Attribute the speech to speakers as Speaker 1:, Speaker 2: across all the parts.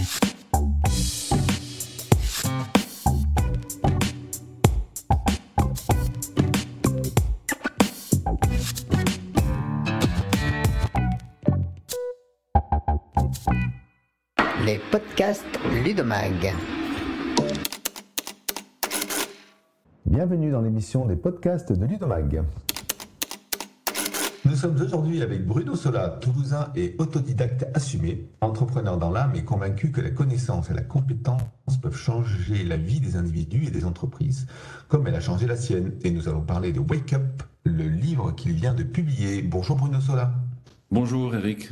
Speaker 1: Les podcasts Ludomag.
Speaker 2: Bienvenue dans l'émission des podcasts de Ludomag. Nous sommes aujourd'hui avec Bruno Sola, toulousain et autodidacte assumé, entrepreneur dans l'âme et convaincu que la connaissance et la compétence peuvent changer la vie des individus et des entreprises, comme elle a changé la sienne. Et nous allons parler de Wake Up, le livre qu'il vient de publier. Bonjour Bruno Sola.
Speaker 3: Bonjour Eric.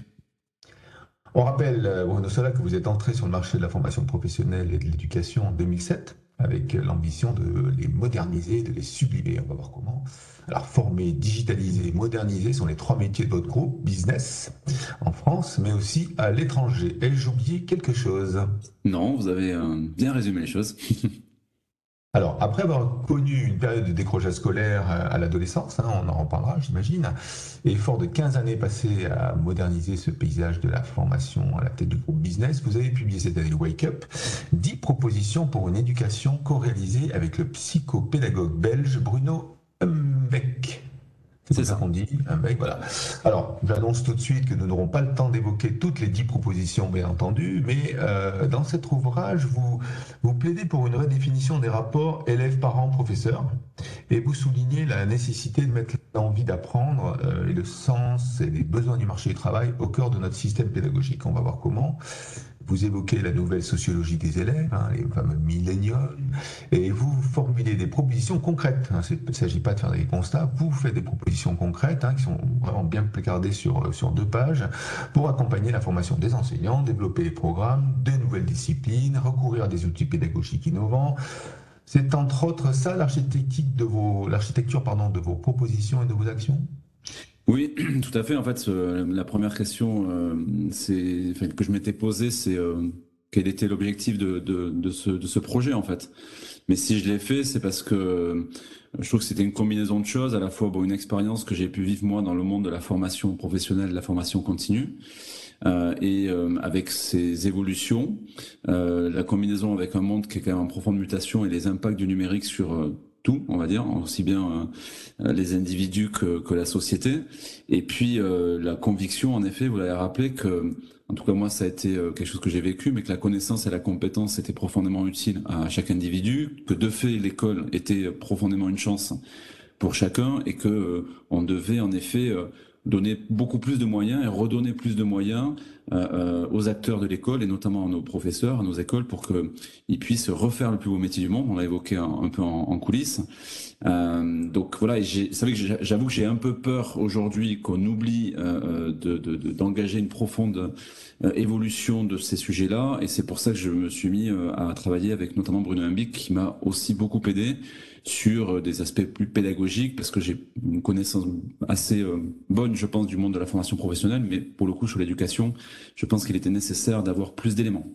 Speaker 2: On rappelle, euh, Bruno Sola, que vous êtes entré sur le marché de la formation professionnelle et de l'éducation en 2007 avec l'ambition de les moderniser, de les sublimer. On va voir comment. Alors, former, digitaliser, moderniser sont les trois métiers de votre groupe business en France, mais aussi à l'étranger. Ai-je oublié quelque chose?
Speaker 3: Non, vous avez euh, bien résumé les choses.
Speaker 2: Alors, après avoir connu une période de décrochage scolaire euh, à l'adolescence, hein, on en reparlera, j'imagine, et fort de 15 années passées à moderniser ce paysage de la formation à la tête du groupe business, vous avez publié cette année Wake Up 10 propositions pour une éducation co-réalisée avec le psychopédagogue belge Bruno Humbeck. C'est ça qu'on dit, un mec, voilà. Alors, j'annonce tout de suite que nous n'aurons pas le temps d'évoquer toutes les dix propositions, bien entendu, mais euh, dans cet ouvrage, vous, vous plaidez pour une redéfinition des rapports élèves-parents-professeurs et vous soulignez la nécessité de mettre l'envie d'apprendre euh, et le sens et les besoins du marché du travail au cœur de notre système pédagogique. On va voir comment. Vous évoquez la nouvelle sociologie des élèves, hein, les fameux millénials, et vous formulez des propositions concrètes. Hein. Il ne s'agit pas de faire des constats, vous faites des propositions concrètes hein, qui sont vraiment bien placardées sur, sur deux pages pour accompagner la formation des enseignants, développer les programmes, de nouvelles disciplines, recourir à des outils pédagogiques innovants. C'est entre autres ça l'architecture de vos, l'architecture pardon, de vos propositions et de vos actions?
Speaker 3: Oui, tout à fait. En fait, la première question euh, que je m'étais posée, c'est euh, quel était l'objectif de, ce, projet, en fait? Mais si je l'ai fait, c'est parce que euh, je trouve que c'était une combinaison de choses, à la fois bon, une expérience que j'ai pu vivre moi dans le monde de la formation professionnelle, de la formation continue, et avec ces évolutions, la combinaison avec un monde qui est quand même en profonde mutation et les impacts du numérique sur tout, on va dire, aussi bien euh, les individus que, que, la société. Et puis euh, la conviction, en effet, vous l'avez rappelé, que, en tout cas moi, ça a été euh, quelque chose que j'ai vécu, mais que la connaissance et la compétence étaient profondément utiles à chaque individu, que de fait l'école était profondément une chance pour chacun et que on devait en effet donner beaucoup plus de moyens et redonner plus de moyens euh, euh, aux acteurs de l'école et notamment à nos professeurs, à nos écoles, pour qu'ils puissent refaire le plus beau métier du monde. On l'a évoqué un, peu en, coulisses. Euh, donc voilà, c'est vrai que j'avoue que j'ai un peu peur aujourd'hui qu'on oublie euh, d'engager de, une profonde évolution de ces sujets-là, et c'est pour ça que je me suis mis à travailler avec notamment Bruno Hambic, qui m'a aussi beaucoup aidé sur euh, des aspects plus pédagogiques, parce que j'ai une connaissance assez euh, bonne, je pense, du monde de la formation professionnelle, mais pour le coup, sur l'éducation, je pense qu'il était nécessaire d'avoir plus d'éléments.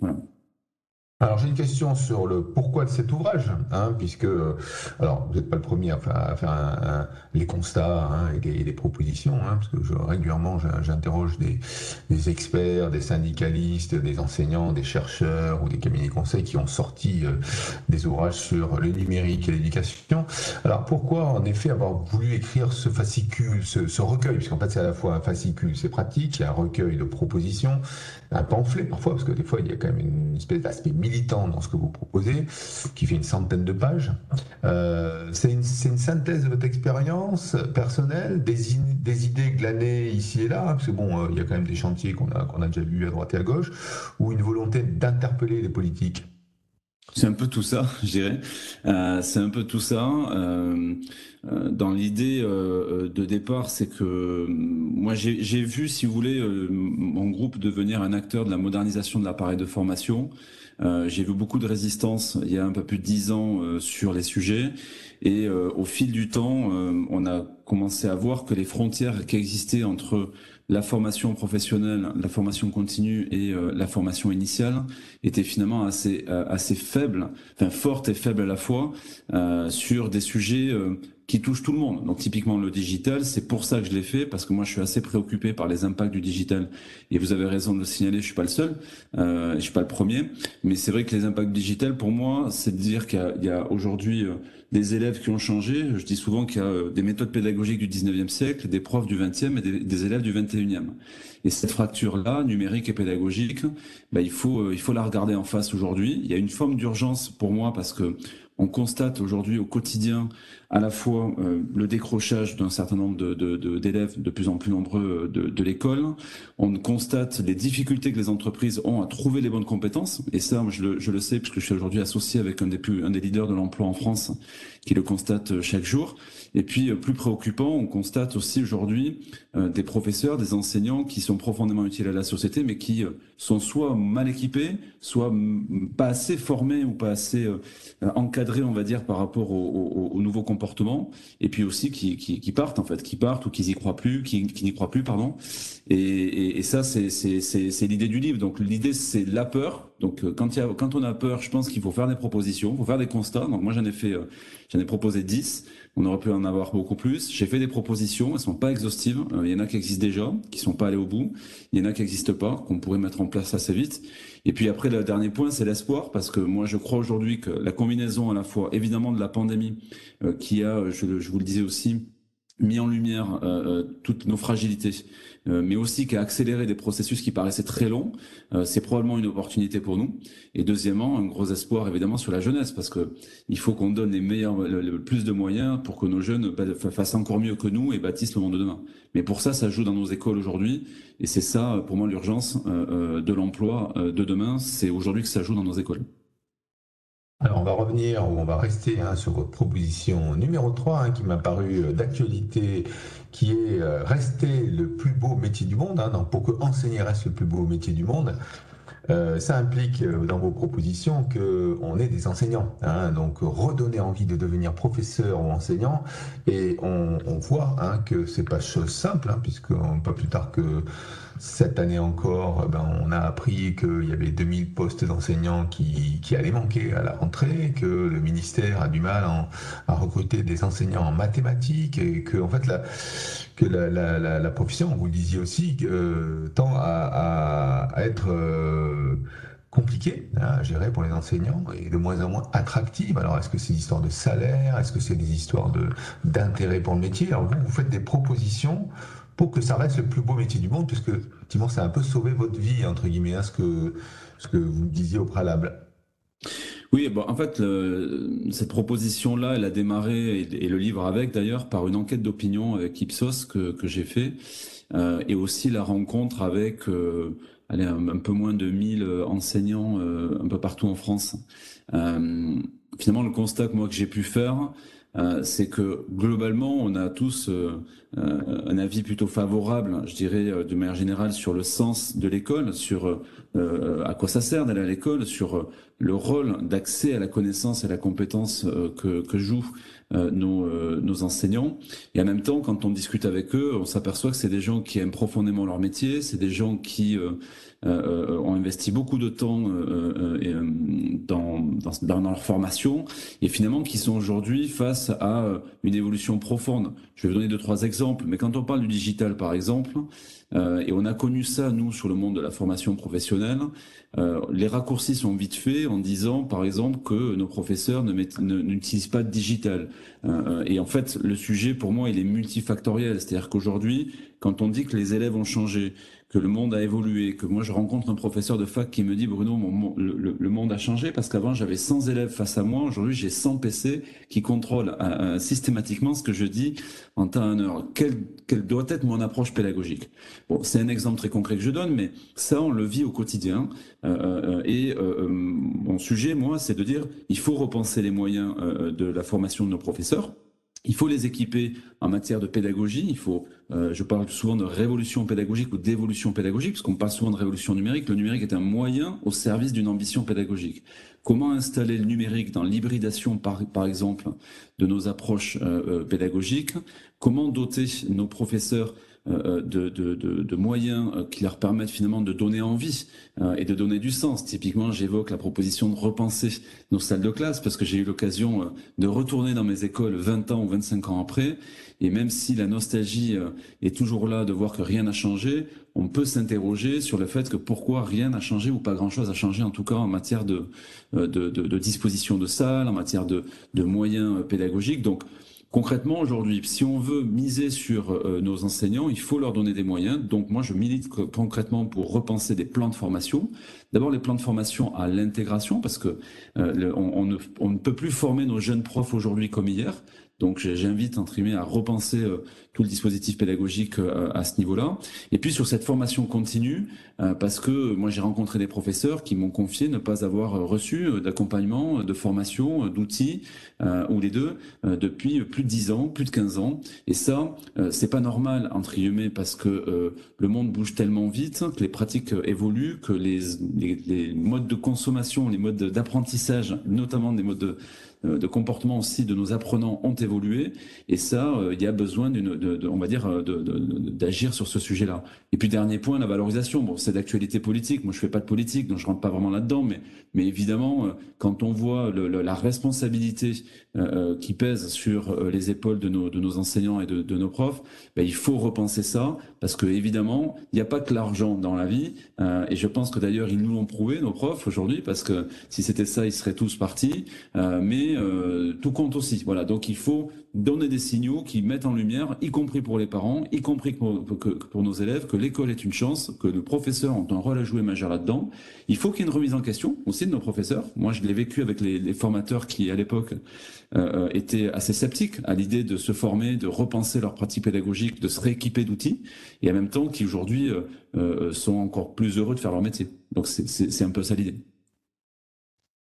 Speaker 2: Alors j'ai une question sur le pourquoi de cet ouvrage, hein, puisque alors vous n'êtes pas le premier à faire, les constats hein, et, les, propositions, hein, parce que régulièrement j'interroge des, experts, des syndicalistes, des enseignants, des chercheurs ou des cabinets conseils qui ont sorti euh, des ouvrages sur le numérique et l'éducation. Alors pourquoi en effet avoir voulu écrire ce fascicule, ce, ce recueil, puisqu'en fait c'est à la fois un fascicule, c'est pratique, il y a un recueil de propositions, un pamphlet parfois, parce que des fois il y a quand même une espèce d'aspect militant dans ce que vous proposez, qui fait une centaine de pages. Euh, c'est une, synthèse de votre expérience personnelle, des, des, idées glanées ici et là, parce que bon, euh, il y a quand même des chantiers qu'on a, déjà vus à droite et à gauche, ou une volonté d'interpeller les politiques
Speaker 3: c'est un peu tout ça, je dirais. Euh, c'est un peu tout ça. Dans l'idée de départ, c'est que moi j'ai vu, si vous voulez, mon groupe devenir un acteur de la modernisation de l'appareil de formation. J'ai vu beaucoup de résistance il y a un peu plus de dix ans sur les sujets. Et au fil du temps, on a commencé à voir que les frontières qui existaient entre la formation professionnelle, la formation continue et euh, la formation initiale étaient finalement assez euh, assez faibles, enfin fortes et faibles à la fois euh, sur des sujets qui touche tout le monde. Donc typiquement le digital, c'est pour ça que je l'ai fait, parce que moi je suis assez préoccupé par les impacts du digital. Et vous avez raison de le signaler, je suis pas le seul, euh, je suis pas le premier, mais c'est vrai que les impacts digital, pour moi, c'est de dire qu'il y a, a aujourd'hui euh, des élèves qui ont changé. Je dis souvent qu'il y a euh, des méthodes pédagogiques du 19e siècle, des profs du 20e et des, des élèves du 21e. Et cette fracture-là, numérique et pédagogique, ben, il faut euh, il faut la regarder en face aujourd'hui. Il y a une forme d'urgence pour moi parce que on constate aujourd'hui au quotidien à la fois euh, le décrochage d'un certain nombre d'élèves de, plus en plus nombreux de, de l'école. On constate les difficultés que les entreprises ont à trouver les bonnes compétences. Et ça, je le, sais puisque je suis aujourd'hui associé avec un des, plus, un des leaders de l'emploi en France qui le constate chaque jour. Et puis, euh, plus préoccupant, on constate aussi aujourd'hui euh, des professeurs, des enseignants qui sont profondément utiles à la société, mais qui euh, sont soit mal équipés, soit pas assez formés ou pas assez encadrés, on va dire, par rapport aux, nouveaux comportements. Et puis aussi qui, qui, qui, partent, en fait, qui partent ou qui n'y croient plus, qui, qui n'y croient plus, pardon. Et, et, et ça, c'est l'idée du livre. Donc, l'idée, c'est la peur. Donc, quand, y a, quand on a peur, je pense qu'il faut faire des propositions, il faut faire des constats. Donc, moi, j'en ai fait, j'en ai proposé 10. On aurait pu en avoir beaucoup plus. J'ai fait des propositions, elles sont pas exhaustives. Euh, il y en a qui existent déjà, qui sont pas allées au bout. Il y en a qui n'existent pas, qu'on pourrait mettre en place assez vite. Et puis après, le dernier point, c'est l'espoir, parce que moi, je crois aujourd'hui que la combinaison à la fois, évidemment, de la pandémie, euh, qui a, je, vous le disais aussi, mis en lumière euh, euh toutes nos fragilités, euh, mais aussi qui a accéléré des processus qui paraissaient très longs, euh, c'est probablement une opportunité pour nous. Et deuxièmement, un gros espoir évidemment sur la jeunesse, parce que il faut qu'on donne les meilleurs, le, plus de moyens pour que nos jeunes bah, fassent encore mieux que nous et bâtissent le monde de demain. Mais pour ça, ça joue dans nos écoles aujourd'hui, et c'est ça pour moi l'urgence euh, de l'emploi de demain. C'est aujourd'hui que ça joue dans nos écoles.
Speaker 2: Alors on va revenir ou on va rester hein, sur votre proposition numéro 3 hein, qui m'a paru d'actualité, qui est euh, rester le plus beau métier du monde. Hein, donc pour que enseigner reste le plus beau métier du monde, euh, ça implique euh, dans vos propositions qu'on est des enseignants, hein, donc redonner envie de devenir professeur ou enseignant. Et on, on voit hein, que c'est pas chose simple, hein, puisque pas plus tard que cette année encore, ben, on a appris qu'il y avait 2000 postes d'enseignants qui, allaient manquer à la rentrée, que le ministère a du mal à recruter des enseignants en mathématiques et que en fait la, que la, la, la, profession, vous le disiez aussi, euh, tend à, être euh, compliquée hein, à gérer pour les enseignants et de moins en moins attractive. Alors, est-ce que c'est des histoires de salaire? Est-ce que c'est des histoires d'intérêt pour le métier? Alors, vous, vous faites des propositions pour que ça reste le plus beau métier du monde, puisque, effectivement, ça a un peu sauvé votre vie, entre guillemets, hein, ce, que, ce que vous disiez au préalable.
Speaker 3: Oui, bon, en fait, cette proposition-là, elle a démarré, et, le livre avec d'ailleurs, par une enquête d'opinion avec Ipsos que, que j'ai fait, euh, et aussi la rencontre avec euh, un, peu moins de 1000 enseignants euh, un peu partout en France. Euh, finalement, le constat que moi que j'ai pu faire, euh, c'est que globalement, on a tous euh, euh, un avis plutôt favorable, je dirais, de manière générale, sur le sens de l'école, sur à quoi ça sert d'aller à l'école, sur le rôle d'accès à la connaissance et à la compétence que, que jouent nos, nos, enseignants. Et en même temps, quand on discute avec eux, on s'aperçoit que c'est des gens qui aiment profondément leur métier, c'est des gens qui euh, ont investi beaucoup de temps euh, euh, dans, dans, dans, leur formation et finalement qui sont aujourd'hui face à une évolution profonde. Je vais vous donner deux, trois exemples, mais quand on parle du digital, par exemple, euh, et on a connu ça, nous, sur le monde de la formation professionnelle. Euh, les raccourcis sont vite faits en disant, par exemple, que nos professeurs n'utilisent pas de digital. Euh, et en fait, le sujet, pour moi, il est multifactoriel. C'est-à-dire qu'aujourd'hui, quand on dit que les élèves ont changé, que le monde a évolué, que moi je rencontre un professeur de fac qui me dit Bruno, le, monde a changé parce qu'avant j'avais 100 élèves face à moi, aujourd'hui j'ai 100 PC qui contrôlent euh, systématiquement ce que je dis en temps et en heure. Quelle, quelle doit être mon approche pédagogique? Bon, c'est un exemple très concret que je donne, mais ça on le vit au quotidien. Euh, euh, et euh, mon sujet, moi, c'est de dire il faut repenser les moyens de la formation de nos professeurs il faut les équiper en matière de pédagogie. Il faut, euh, je parle souvent de révolution pédagogique ou d'évolution pédagogique, parce qu'on parle souvent de révolution numérique. Le numérique est un moyen au service d'une ambition pédagogique. Comment installer le numérique dans l'hybridation, par, exemple, de nos approches euh, euh pédagogiques? Comment doter nos professeurs de, de, de, moyens qui leur permettent finalement de donner envie et de donner du sens. Typiquement, j'évoque la proposition de repenser nos salles de classe parce que j'ai eu l'occasion de retourner dans mes écoles 20 ans ou 25 ans après. Et même si la nostalgie est toujours là de voir que rien n'a changé, on peut s'interroger sur le fait que pourquoi rien n'a changé ou pas grand-chose a changé, en tout cas en matière de, de, de, de disposition de salles, en matière de, de moyens pédagogiques. Donc, Concrètement, aujourd'hui, si on veut miser sur euh, nos enseignants, il faut leur donner des moyens. Donc moi, je milite concrètement pour repenser des plans de formation. D'abord, les plans de formation à l'intégration, parce que euh, on, ne, on, ne, peut plus former nos jeunes profs aujourd'hui comme hier. Donc j'invite guillemets à repenser euh, tout le dispositif pédagogique euh, à ce niveau-là. Et puis sur cette formation continue, euh, parce que moi j'ai rencontré des professeurs qui m'ont confié ne pas avoir reçu d'accompagnement, de formation, d'outils ou les deux depuis plus de 10 ans, plus de 15 ans. Et ça, c'est pas normal entre guillemets parce que le monde bouge tellement vite, que les pratiques évoluent, que les, les, modes de consommation, les modes d'apprentissage, notamment des modes de de comportement aussi de nos apprenants ont évolué. Et ça euh, il y a besoin d'une de, on va dire euh, d'agir sur ce sujet-là. Et puis dernier point la valorisation. Bon c'est d'actualité politique. Moi je fais pas de politique donc je rentre pas vraiment là-dedans. Mais mais évidemment quand on voit la responsabilité qui pèse sur les épaules de nos de nos enseignants et de, de nos profs ben, il faut repenser ça parce que évidemment il n'y a pas que l'argent dans la vie et je pense que d'ailleurs ils nous l'ont prouvé nos profs aujourd'hui parce que si c'était ça ils seraient tous partis mais euh, tout compte aussi. Voilà, donc il faut donner des signaux qui mettent en lumière, y compris pour les parents, y compris pour, nos élèves, que l'école est une chance, que nos professeurs ont un rôle à jouer majeur là-dedans. Il faut qu'il y ait une remise en question aussi de nos professeurs. Moi, je l'ai vécu avec les, formateurs qui, à l'époque, euh, étaient assez sceptiques à l'idée de se former, de repenser leur pratique pédagogique, de se rééquiper d'outils, et en même temps qui aujourd'hui euh, sont encore plus heureux de faire leur métier. Donc c'est un peu ça l'idée.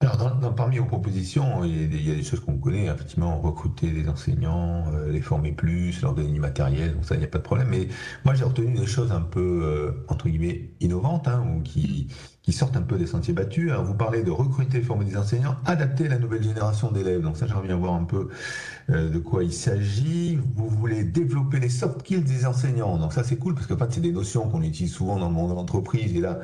Speaker 2: Alors, dans, parmi vos propositions, il y a, des choses qu'on connaît, effectivement, recruter des enseignants, euh, les former plus, leur donner du matériel, donc ça, il n'y a pas de problème. Mais moi, j'ai retenu des choses un peu, euh, entre guillemets, innovantes, hein, ou qui, qui sortent un peu des sentiers battus. Vous parlez de recruter, former des enseignants, adapter la nouvelle génération d'élèves. Donc ça, j'aimerais bien voir un peu euh, de quoi il s'agit. Vous voulez développer les soft skills des enseignants. Donc ça, c'est cool parce que en fait, c'est des notions qu'on utilise souvent dans le monde de l'entreprise. Et là,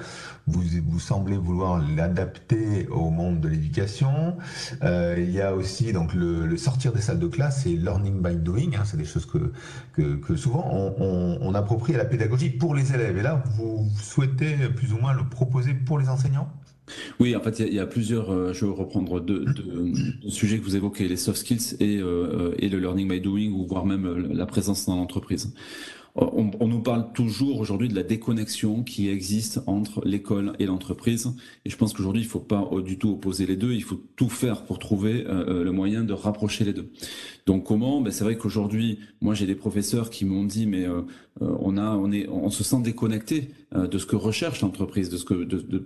Speaker 2: vous, vous semblez vouloir l'adapter au monde de l'éducation. Euh, il y a aussi donc le, sortir des salles de classe et learning by doing. Hein, c'est des choses que, que, que souvent on, on, on, approprie à la pédagogie pour les élèves. Et là, vous souhaitez plus ou moins le proposer pour les enseignants?
Speaker 3: Oui, en fait, il y, a plusieurs. Euh, je vais reprendre deux, sujets que vous évoquez les soft skills et, euh, et le learning by doing, ou voire même euh, la présence dans l'entreprise. On, on, nous parle toujours aujourd'hui de la déconnexion qui existe entre l'école et l'entreprise. Et je pense qu'aujourd'hui, il ne faut pas du tout opposer les deux. Il faut tout faire pour trouver le moyen de rapprocher les deux. Donc comment? Ben, C'est vrai qu'aujourd'hui, moi j'ai des professeurs qui m'ont dit, mais on, a, on, est, on se sent déconnecté euh, de ce que recherche l'entreprise, de ce que, de, de,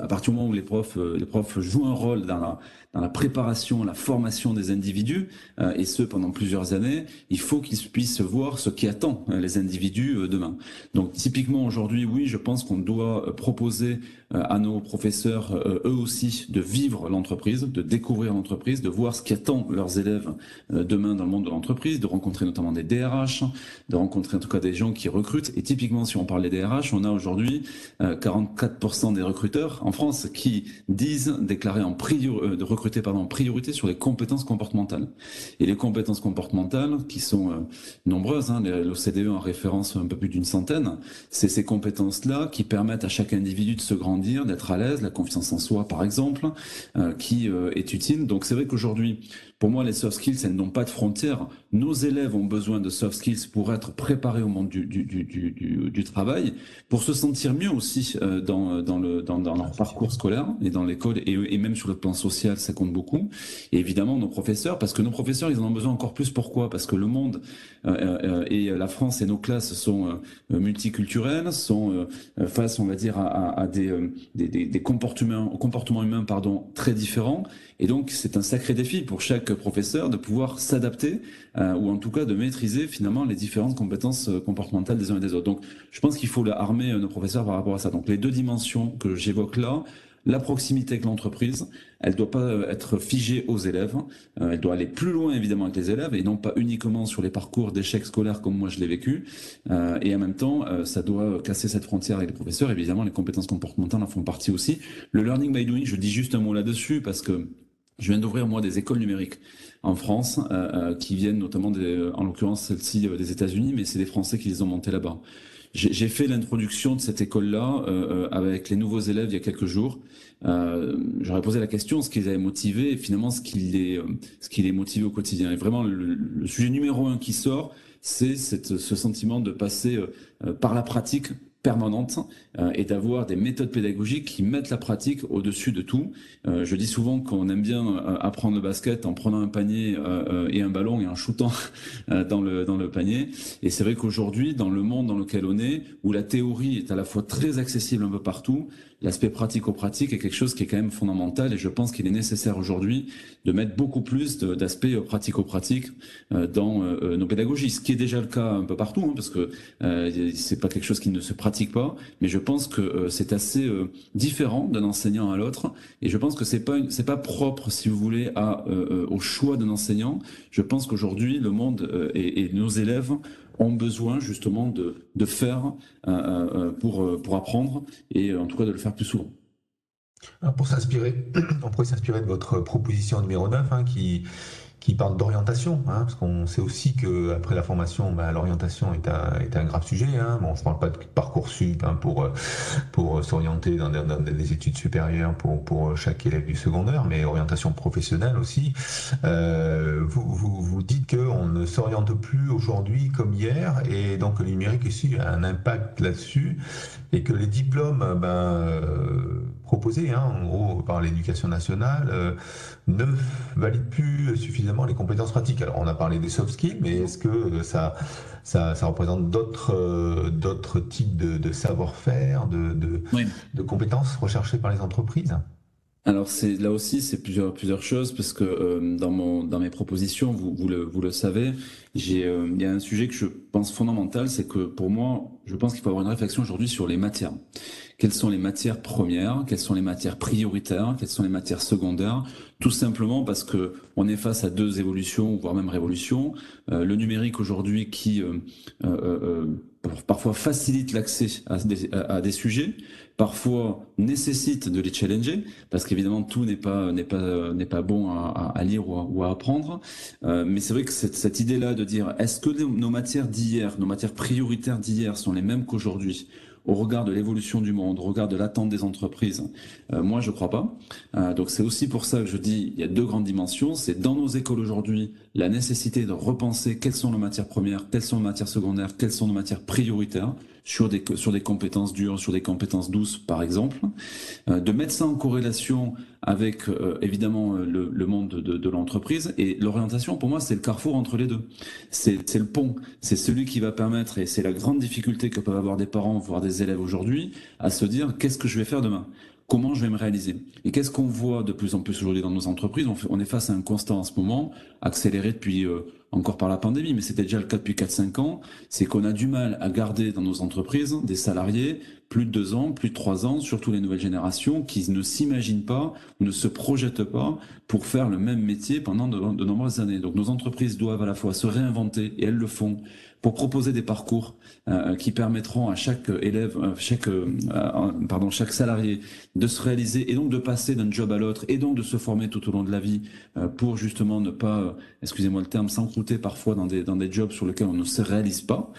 Speaker 3: à partir du moment où les profs, euh, les profs jouent un rôle dans la, dans la préparation, la formation des individus, euh, et ce pendant plusieurs années, il faut qu'ils puissent voir ce qui attend les individus demain. Donc typiquement aujourd'hui, oui, je pense qu'on doit proposer à nos professeurs, eux aussi, de vivre l'entreprise, de découvrir l'entreprise, de voir ce qui attend leurs élèves demain dans le monde de l'entreprise, de rencontrer notamment des DRH, de rencontrer en tout cas des gens qui recrutent. Et typiquement, si on parle des DRH, on a aujourd'hui 44% euh, des recruteurs en France qui disent déclarer en priorité, euh, de recruter pardon, priorité sur les compétences comportementales. Et les compétences comportementales, qui sont euh, nombreuses, hein, l'OCDE en référence un peu plus d'une centaine, c'est ces compétences-là qui permettent à chaque individu de se grandir, d'être à l'aise, la confiance en soi par exemple, qui est utile. Donc c'est vrai qu'aujourd'hui, pour moi, les soft skills, elles n'ont pas de frontières. Nos élèves ont besoin de soft skills pour être préparés au monde du, du, du, du, travail, pour se sentir mieux aussi euh, dans, dans, le, dans, leur parcours scolaire et dans l'école, et, et, même sur le plan social, ça compte beaucoup. Et évidemment, nos professeurs, parce que nos professeurs, ils en ont besoin encore plus. Pourquoi? Parce que le monde euh, euh, et la France et nos classes sont multiculturelles, sont face, on va dire, à, à, des, des, des comportements, comportements humains pardon, très différents. Et donc, c'est un sacré défi pour chaque professeur de pouvoir s'adapter euh, ou en tout cas de maîtriser finalement les différentes compétences euh, comportementales des uns et des autres. Donc, je pense qu'il faut armer euh, nos professeurs par rapport à ça. Donc, les deux dimensions que j'évoque là, la proximité avec l'entreprise, elle doit pas être figée aux élèves, euh, elle doit aller plus loin évidemment avec les élèves et non pas uniquement sur les parcours d'échecs scolaires comme moi je l'ai vécu. Euh, et en même temps, euh, ça doit casser cette frontière avec les professeurs. Évidemment, les compétences comportementales en font partie aussi. Le learning by doing, je dis juste un mot là-dessus parce que je viens d'ouvrir moi des écoles numériques en France qui viennent notamment, des, en l'occurrence celle-ci des États-Unis, mais c'est des Français qui les ont montées là-bas. J'ai fait l'introduction de cette école-là euh, avec les nouveaux élèves il y a quelques jours. Euh, J'aurais posé la question ce qui les avait motivés et finalement ce qui les, euh, ce qui les motive au quotidien. Et vraiment, le, le sujet numéro un qui sort, c'est ce sentiment de passer euh, par la pratique permanente euh, et d'avoir des méthodes pédagogiques qui mettent la pratique au-dessus de tout. Euh, je dis souvent qu'on aime bien euh, apprendre le basket en prenant un panier et un ballon et en shootant dans le dans le panier. Et c'est vrai qu'aujourd'hui, dans le monde dans lequel on est, où la théorie est à la fois très accessible un peu partout, l'aspect pratico-pratique est quelque chose qui est quand même fondamental et je pense qu'il est nécessaire aujourd'hui de mettre beaucoup plus d'aspects pratico-pratiques dans nos pédagogies, ce qui est déjà le cas un peu partout, hein, parce que c'est pas quelque chose qui ne se pratique pas, mais je pense que euh, c'est assez euh, différent d'un enseignant à l'autre, et je pense que c'est pas c'est pas propre, si vous voulez, à euh, au choix d'un enseignant. Je pense qu'aujourd'hui, le monde et, nos élèves ont besoin justement de de faire pour pour apprendre et en tout cas de le faire plus souvent.
Speaker 2: pour s'inspirer, on pourrait s'inspirer de votre proposition numéro 9 hein, qui qui parle d'orientation, hein, parce qu'on sait aussi que après la formation, bah, l'orientation est un, est un grave sujet. Hein. Bon, je parle pas de parcours sup hein, pour pour s'orienter dans, dans, des études supérieures pour pour chaque élève du secondaire, mais orientation professionnelle aussi. Euh, vous, vous, vous dites que on ne s'oriente plus aujourd'hui comme hier, et donc le numérique aussi a un impact là-dessus, et que les diplômes ben, euh, proposés, hein, en gros par l'éducation nationale, euh, ne valident plus suffisamment les compétences pratiques. Alors, on a parlé des soft skills, mais est-ce que ça, ça, représente d'autres, euh, d'autres types de, savoir-faire, de, de, compétences recherchées par les entreprises?
Speaker 3: Alors c'est là aussi c'est plusieurs plusieurs choses parce que euh, dans mon dans mes propositions vous vous le vous le savez j'ai euh, il y a un sujet que je pense fondamental c'est que pour moi je pense qu'il faut avoir une réflexion aujourd'hui sur les matières. Quelles sont les matières premières, quelles sont les matières prioritaires, quelles sont les matières secondaires, tout simplement parce que on est face à deux évolutions, voire même révolutions. Euh, le numérique aujourd'hui qui euh, euh, parfois facilite l'accès à, des sujets, parfois nécessite de les challenger, parce qu'évidemment tout n'est pas n'est pas n'est pas bon à, lire ou à, apprendre. mais c'est vrai que cette idée-là de dire est-ce que nos matières d'hier, nos matières prioritaires d'hier sont les mêmes qu'aujourd'hui? Au regard de l'évolution du monde, au regard de l'attente des entreprises euh, Moi, je crois pas. Euh, donc c'est aussi pour ça que je dis il y a deux grandes dimensions. C'est dans nos écoles aujourd'hui la nécessité de repenser quelles sont nos matières premières, quelles sont nos matières secondaires, quelles sont nos matières prioritaires sur des, sur des compétences dures, sur des compétences douces, par exemple, euh, de mettre ça en corrélation avec euh, évidemment le, le, monde de, de l'entreprise. Et l'orientation, pour moi, c'est le carrefour entre les deux. C'est le pont. C'est celui qui va permettre, et c'est la grande difficulté que peuvent avoir des parents, voire des élèves aujourd'hui, à se dire qu'est-ce que je vais faire demain? Comment je vais me réaliser. Et qu'est-ce qu'on voit de plus en plus aujourd'hui dans nos entreprises? On, est face à un constat en ce moment, accéléré depuis euh, encore par la pandémie, mais c'était déjà le cas depuis 4-5 ans, c'est qu'on a du mal à garder dans nos entreprises des salariés plus de deux ans, plus de trois ans, surtout les nouvelles générations qui ne s'imaginent pas, ne se projettent pas pour faire le même métier pendant de nombreuses années. Donc nos entreprises doivent à la fois se réinventer, et elles le font, pour proposer des parcours euh, qui permettront à chaque élève, euh, chaque euh, pardon, chaque salarié de se réaliser et donc de passer d'un job à l'autre et donc de se former tout au long de la vie pour justement ne pas, excusez-moi le terme, s'encrouter parfois dans des dans des jobs sur lesquels on ne se réalise pas.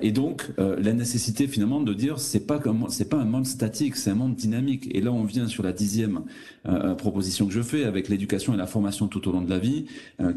Speaker 3: et donc la nécessité finalement de dire c'est pas comme c'est pas un monde statique, c'est un monde dynamique. Et là on vient sur la dixième proposition que je fais avec l'éducation et la formation tout au long de la vie,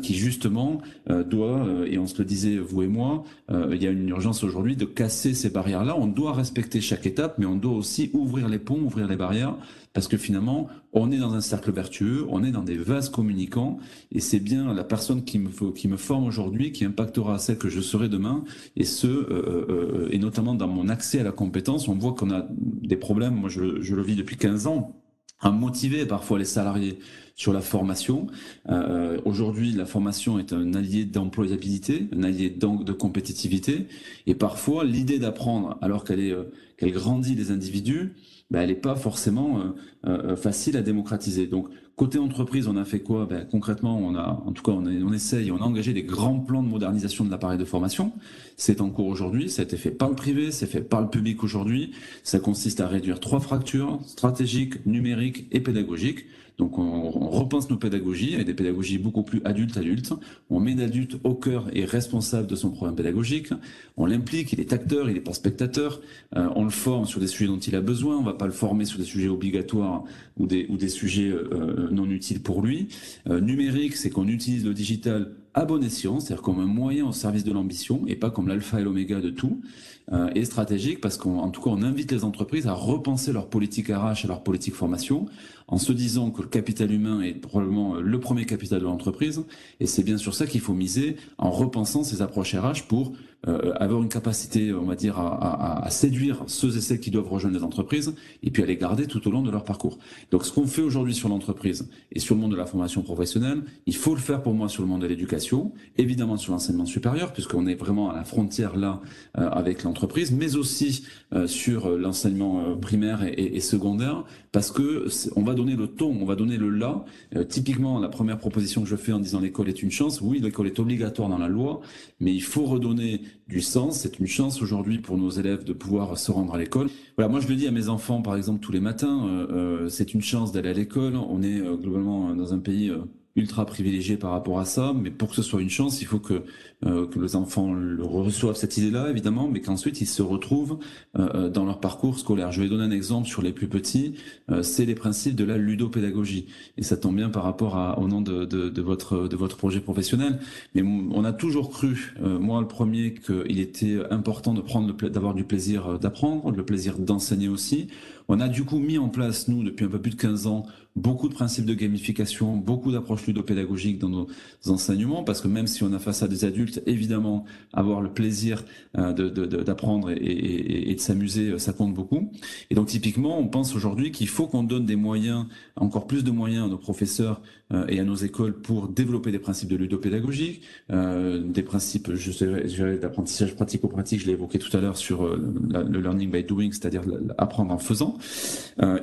Speaker 3: qui justement doit et on se le disait vous et moi euh, il y a une urgence aujourd'hui de casser ces barrières-là. On doit respecter chaque étape, mais on doit aussi ouvrir les ponts, ouvrir les barrières, parce que finalement, on est dans un cercle vertueux, on est dans des vases communicants, et c'est bien la personne qui me, forme aujourd'hui qui impactera celle que je serai demain, et ce, euh, euh, et notamment dans mon accès à la compétence, on voit qu'on a des problèmes, moi je, je le vis depuis 15 ans, à motiver parfois les salariés sur la formation. Euh, aujourd'hui, la formation est un allié d'employabilité, un allié de compétitivité, et parfois l'idée d'apprendre alors qu'elle qu'elle grandit les individus, ben, elle n'est pas forcément facile à démocratiser. Donc Côté entreprise, on a fait quoi? Ben, Concrètement, on a, en tout cas, on, on essaye, on a engagé des grands plans de modernisation de l'appareil de formation. C'est en cours aujourd'hui, ça a été fait par le privé, c'est fait par le public aujourd'hui. Ça consiste à réduire trois fractures stratégiques, numériques et pédagogiques. Donc on, repense nos pédagogies avec des pédagogies beaucoup plus adultes-adultes. On met l'adulte au cœur et responsable de son programme pédagogique. On l'implique, il est acteur, il n'est pas spectateur. Euh, on le forme sur des sujets dont il a besoin. On ne va pas le former sur des sujets obligatoires ou des, sujets euh, non utiles pour lui. Euh, numérique, c'est qu'on utilise le digital à bon escient, c'est-à-dire comme un moyen au service de l'ambition et pas comme l'alpha et l'oméga de tout, euh, et stratégique parce qu'en tout cas on invite les entreprises à repenser leur politique RH et leur politique formation en se disant que le capital humain est probablement le premier capital de l'entreprise et c'est bien sur ça qu'il faut miser en repensant ces approches RH pour euh, avoir une capacité, on va dire, à, à, à, séduire ceux et celles qui doivent rejoindre les entreprises et puis à les garder tout au long de leur parcours. Donc ce qu'on fait aujourd'hui sur l'entreprise et sur le monde de la formation professionnelle, il faut le faire pour moi sur le monde de l'éducation, évidemment sur l'enseignement supérieur, puisqu'on est vraiment à la frontière là euh, avec l'entreprise, mais aussi euh, sur l'enseignement primaire et, et, secondaire, parce que on va donner le ton, on va donner le là. typiquement, la première proposition que je fais en disant l'école est une chance, oui, l'école est obligatoire dans la loi, mais il faut redonner du sens. C'est une chance aujourd'hui pour nos élèves de pouvoir se rendre à l'école. Voilà, moi je le dis à mes enfants par exemple tous les matins, euh, euh, c'est une chance d'aller à l'école. On est euh, globalement dans un pays ultra privilégié par rapport à ça, mais pour que ce soit une chance, il faut que, euh, que les enfants le reçoivent cette idée-là, évidemment, mais qu'ensuite ils se retrouvent euh, euh, dans leur parcours scolaire. Je vais donner un exemple sur les plus petits, euh, c'est les principes de la ludopédagogie, et ça tombe bien par rapport à, au nom de, de, de, votre, de votre projet professionnel, mais on a toujours cru, euh, moi le premier, qu'il était important de prendre d'avoir du plaisir d'apprendre, le plaisir d'enseigner aussi. On a du coup mis en place, nous, depuis un peu plus de 15 ans, beaucoup de principes de gamification, beaucoup d'approches ludopédagogiques dans nos enseignements, parce que même si on a face à des adultes, évidemment, avoir le plaisir euh, d'apprendre et, et, de s'amuser, euh, ça compte beaucoup. Et donc typiquement, on pense aujourd'hui qu'il faut qu'on donne des moyens, encore plus de moyens à nos professeurs et à nos écoles pour développer des principes de ludopédagogie, euh, des principes, je d'apprentissage pratico-pratique, je l'ai évoqué tout à l'heure sur le learning by doing, c'est-à-dire apprendre en faisant,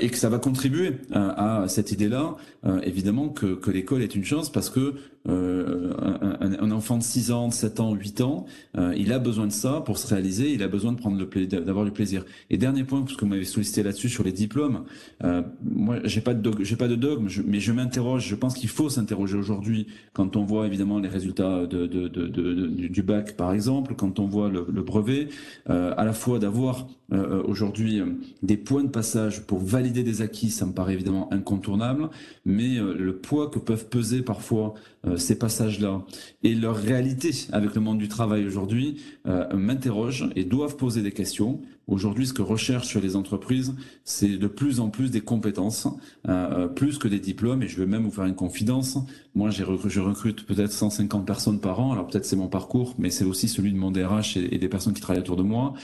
Speaker 3: et que ça va contribuer à cette idée-là, euh, évidemment que, que l'école est une chance parce que euh, un, un, enfant de 6 ans, 7 ans, 8 ans, euh, il a besoin de ça pour se réaliser, il a besoin de prendre le d'avoir du plaisir. Et dernier point, parce que vous m'avez sollicité là-dessus sur les diplômes, euh, moi j'ai pas de j'ai pas de dogme, mais je m'interroge. Je pense qu'il faut s'interroger aujourd'hui quand on voit évidemment les résultats du bac par exemple, quand on voit le, brevet, euh, à la fois d'avoir euh, aujourd'hui des points de passage pour valider des acquis, ça me paraît évidemment incontournable, mais le poids que peuvent peser parfois euh, ces passages-là et leur réalité avec le monde du travail aujourd'hui euh, m'interrogent et doivent poser des questions. Aujourd'hui, ce que recherchent les entreprises, c'est de plus en plus des compétences, euh, plus que des diplômes. Et je vais même vous faire une confidence. Moi, je recrute peut-être 150 personnes par an. Alors peut-être c'est mon parcours, mais c'est aussi celui de mon DRH et, et, des personnes qui travaillent autour de moi.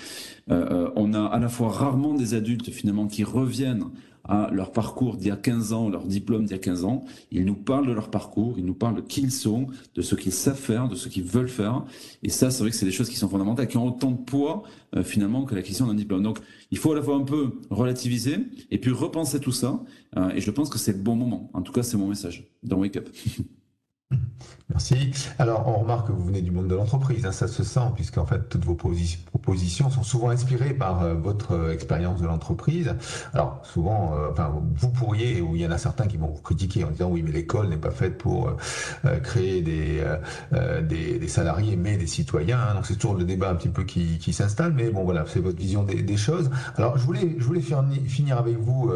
Speaker 3: Euh, on a à la fois rarement des adultes finalement qui reviennent à leur parcours d'il y a 15 ans, leur diplôme d'il y a 15 ans. Ils nous parlent de leur parcours, ils nous parlent de qui ils sont, de ce qu'ils savent faire, de ce qu'ils veulent faire. Et ça, c'est vrai que c'est des choses qui sont fondamentales, qui ont autant de poids euh, finalement que la question d'un diplôme. Donc, il faut à la fois un peu relativiser et puis repenser tout ça. Euh, et je pense que c'est le bon moment. En tout cas, c'est mon message dans Wake Up.
Speaker 2: Merci. Alors, on remarque que vous venez du monde de l'entreprise, hein, ça se sent, puisqu'en fait, toutes vos propositions sont souvent inspirées par euh, votre euh, expérience de l'entreprise. Alors, souvent, euh, enfin, vous pourriez, ou il y en a certains qui vont vous critiquer en disant oui, mais l'école n'est pas faite pour euh, créer des, des, des, salariés, mais des citoyens. Hein. donc, c'est toujours le débat un petit peu qui, qui s'installe, mais bon, voilà, c'est votre vision des, des, choses. Alors, je voulais, je voulais finir avec vous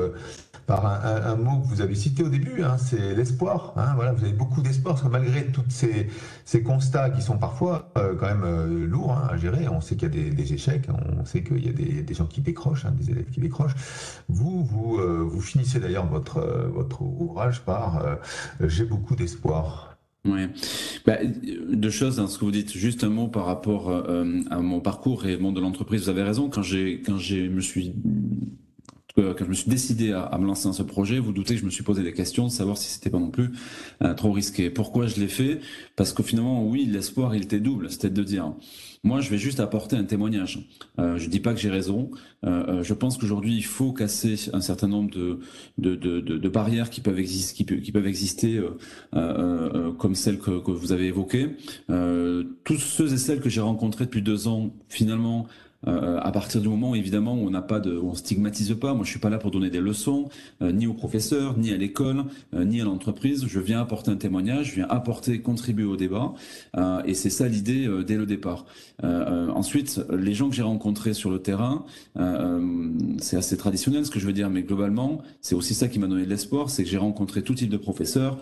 Speaker 2: par un, mot que vous avez cité au début, hein, c'est l'espoir. Hein, voilà, vous avez beaucoup d'espoir parce que malgré tous ces, constats qui sont parfois euh, quand même euh, lourds hein, à gérer, on sait qu'il y a des, échecs, on sait qu'il y a des, gens qui décrochent, des élèves qui décrochent. Vous, vous, euh, finissez d'ailleurs votre, ouvrage par J'ai beaucoup d'espoir.
Speaker 3: Oui, bah, deux choses dans ce que vous dites. Juste un mot par rapport à mon parcours et au monde de l'entreprise. Vous avez raison. Quand j'ai, quand j'ai, me suis quand je me suis décidé à, me lancer dans ce projet, vous doutez que je me suis posé des questions, de savoir si c'était pas non plus trop risqué. Pourquoi je l'ai fait? Parce que finalement, oui, l'espoir, il était double. C'était de dire, moi, je vais juste apporter un témoignage. Euh, je dis pas que j'ai raison. Euh, je pense qu'aujourd'hui, il faut casser un certain nombre de, de, de, de barrières qui peuvent, exister, qui, peuvent exister, comme celles que, que, vous avez évoquées. tous ceux et celles que j'ai rencontrés depuis deux ans, finalement, euh, à partir du moment évidemment on n'a pas de, on stigmatise pas. Moi, je suis pas là pour donner des leçons, euh, ni aux professeurs, ni à l'école, euh, ni à l'entreprise. Je viens apporter un témoignage, je viens apporter, contribuer au débat, et c'est ça l'idée dès le départ. ensuite, les gens que j'ai rencontrés sur le terrain, c'est assez traditionnel ce que je veux dire, mais globalement, c'est aussi ça qui m'a donné de l'espoir, c'est que j'ai rencontré tout type de professeurs,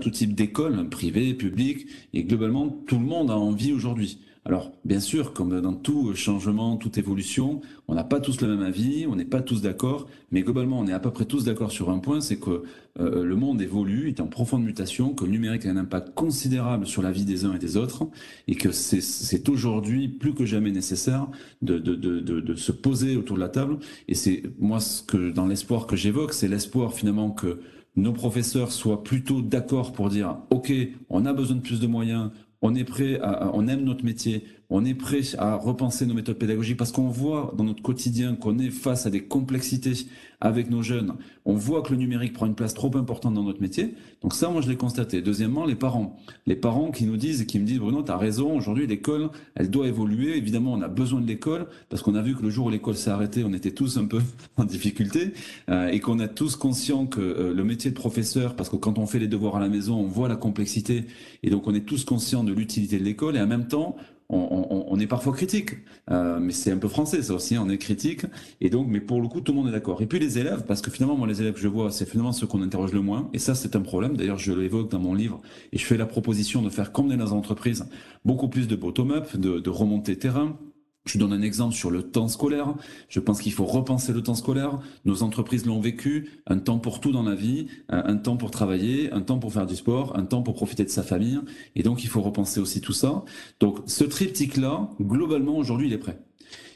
Speaker 3: tout type d'écoles, privées, publiques, et globalement, tout le monde a envie aujourd'hui. Alors, bien sûr, comme dans tout changement, toute évolution, on n'a pas tous le même avis, on n'est pas tous d'accord, mais globalement, on est à peu près tous d'accord sur un point, c'est que euh, le monde évolue, est en profonde mutation, que le numérique a un impact considérable sur la vie des uns et des autres, et que c'est aujourd'hui plus que jamais nécessaire de, de, se poser autour de la table. Et c'est moi ce que dans l'espoir que j'évoque, c'est l'espoir finalement que nos professeurs soient plutôt d'accord pour dire OK, on a besoin de plus de moyens, on est prêt, à, on aime notre métier, on est prêt à repenser nos méthodes pédagogiques parce qu'on voit dans notre quotidien qu'on est face à des complexités avec nos jeunes. On voit que le numérique prend une place trop importante dans notre métier. Donc ça, moi, je l'ai constaté. Deuxièmement, les parents. Les parents qui nous disent et qui me disent, Bruno, tu as raison, aujourd'hui, l'école, elle doit évoluer. Évidemment, on a besoin de l'école parce qu'on a vu que le jour où l'école s'est arrêtée, on était tous un peu en difficulté euh, et qu'on a tous conscient que euh, le métier de professeur, parce que quand on fait les devoirs à la maison, on voit la complexité et donc on est tous conscients de l'utilité de l'école et en même temps, on, est parfois critique, euh, mais c'est un peu français ça aussi, on est critique, et donc, mais pour le coup, tout le monde est d'accord. Et puis les élèves, parce que finalement, moi, les élèves que je vois, c'est finalement ceux qu'on interroge le moins, et ça, c'est un problème. D'ailleurs, je l'évoque dans mon livre, et je fais la proposition de faire, comme dans les entreprises, beaucoup plus de bottom-up, de, de remontée terrain, je donne un exemple sur le temps scolaire. Je pense qu'il faut repenser le temps scolaire. Nos entreprises l'ont vécu. Un temps pour tout dans la vie, un temps pour travailler, un temps pour faire du sport, un temps pour profiter de sa famille. Et donc, il faut repenser aussi tout ça. Donc, ce triptyque-là, globalement, aujourd'hui, il est prêt.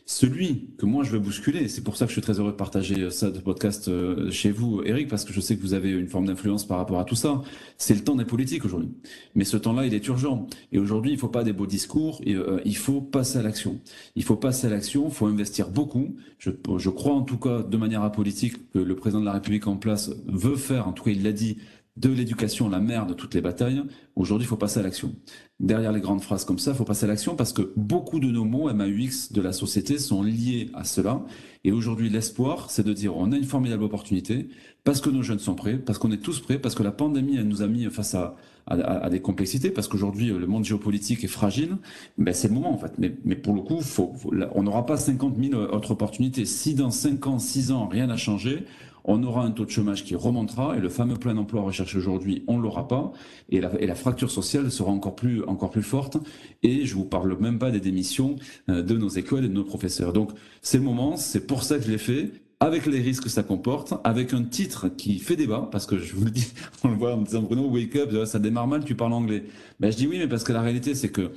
Speaker 3: Celui que moi je veux bousculer, c'est pour ça que je suis très heureux de partager ça de podcast euh, chez vous, Eric, parce que je sais que vous avez une forme d'influence par rapport à tout ça. C'est le temps des politiques aujourd'hui. Mais ce temps-là, il est urgent. Et aujourd'hui, il ne faut pas des beaux discours, euh, il faut passer à l'action. Il faut passer à l'action, il faut investir beaucoup. Je, je crois en tout cas, de manière apolitique, que le président de la République en place veut faire, en tout cas il l'a dit, de l'éducation la mère de toutes les batailles. Aujourd'hui, il faut passer à l'action. Derrière les grandes phrases comme ça, il faut passer à l'action parce que beaucoup de nos mots MAUX de la société sont liés à cela. Et aujourd'hui, l'espoir, c'est de dire on a une formidable opportunité parce que nos jeunes sont prêts, parce qu'on est tous prêts, parce que la pandémie, elle nous a mis face à, à, des complexités, parce qu'aujourd'hui, le monde géopolitique est fragile. Ben, c'est le moment, en fait. Mais, mais pour le coup, faut, on n'aura pas 50 000 autres opportunités. Si dans 5 ans, 6 ans, rien n'a changé, on aura un taux de chômage qui remontera et le fameux plein emploi recherché aujourd'hui, on l'aura pas et la, fracture sociale sera encore plus, encore plus forte et je vous parle même pas des démissions euh, de nos écoles et de nos professeurs. Donc c'est le moment, c'est pour ça que je l'ai fait avec les risques que ça comporte, avec un titre qui fait débat, parce que je vous le dis, on le voit en disant Bruno, wake up, ça démarre mal, tu parles anglais. Ben, je dis oui, mais parce que la réalité, c'est que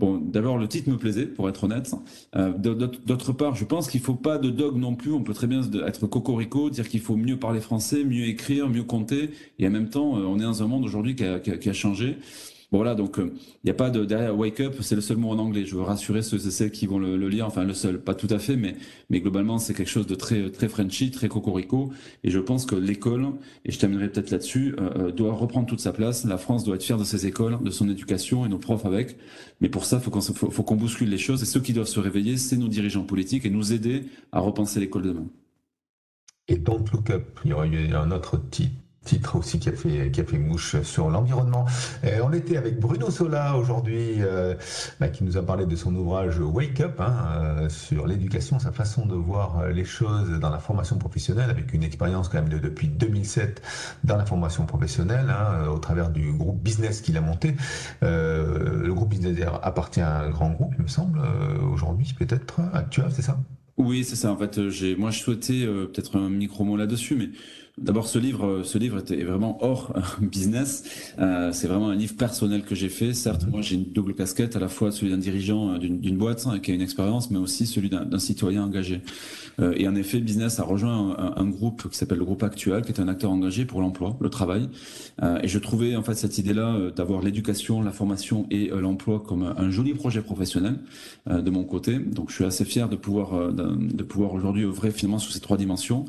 Speaker 3: Bon, d'abord, le titre me plaisait, pour être honnête. Euh, d'autre part, je pense qu'il faut pas de dogme non plus. On peut très bien être cocorico, dire qu'il faut mieux parler français, mieux écrire, mieux compter. Et en même temps, euh, on est dans un monde aujourd'hui qui a changé. Bon, voilà, donc il euh, n'y a pas de derrière wake up, c'est le seul mot en anglais. Je veux rassurer ceux et celles qui vont le, lire, enfin le seul, pas tout à fait, mais mais globalement c'est quelque chose de très très Frenchy, très cocorico. Et je pense que l'école, et je terminerai peut-être là-dessus, euh, euh, doit reprendre toute sa place. La France doit être fière de ses écoles, de son éducation et nos profs avec. Mais pour ça, faut qu'on faut, qu'on bouscule les choses. Et ceux qui doivent se réveiller, c'est nos dirigeants politiques et nous aider à repenser l'école demain.
Speaker 2: Et Don't Look Up, il y aura un autre titre titre aussi qui a fait, qui a fait mouche sur l'environnement. on était avec Bruno Sola aujourd'hui, euh, bah, qui nous a parlé de son ouvrage Wake Up hein, euh, sur l'éducation, sa façon de voir les choses dans la formation professionnelle, avec une expérience quand même de, depuis 2007 dans la formation professionnelle, hein, au travers du groupe business qu'il a monté. Euh, le groupe business appartient à un grand groupe, il me semble, aujourd'hui peut-être actuel, c'est ça?
Speaker 3: Oui, c'est ça. En fait, moi, je souhaitais peut-être un micro mot là-dessus, mais d'abord ce livre, ce livre était vraiment hors business. c'est vraiment un livre personnel que j'ai fait. Certes, moi j'ai une double casquette, à la fois celui d'un dirigeant d'une boîte hein, qui a une expérience, mais aussi celui d'un citoyen engagé. et en effet, business a rejoint un, groupe qui s'appelle le groupe Actual, qui est un acteur engagé pour l'emploi, le travail. et je trouvais en fait cette idée-là d'avoir l'éducation, la formation et l'emploi comme un joli projet professionnel de mon côté. Donc je suis assez fier de pouvoir de pouvoir aujourd'hui œuvrer finalement sur ces trois dimensions.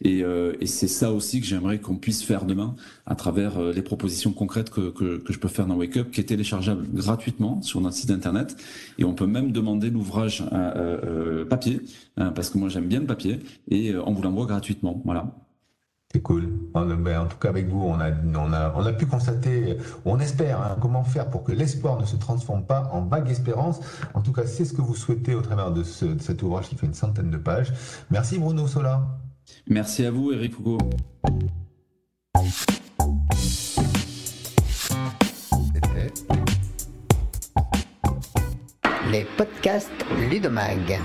Speaker 3: Et, euh, et c'est ça aussi que j'aimerais qu'on puisse faire demain à travers euh, les propositions concrètes que, que, que, je peux faire dans Wake Up, qui est téléchargeable gratuitement sur notre site internet. Et on peut même demander l'ouvrage euh, papier, hein, parce que moi j'aime bien le papier, et on vous l'envoie gratuitement. Voilà.
Speaker 2: C'est cool. En, en, tout cas, avec vous, on a, on a, on a pu constater, on espère, hein, comment faire pour que l'espoir ne se transforme pas en vague espérance. En tout cas, c'est ce que vous souhaitez au travers de, ce, de cet ouvrage qui fait une centaine de pages. Merci Bruno Sola.
Speaker 3: Merci à vous, Eric Hugo.
Speaker 1: Les podcasts Ludomag.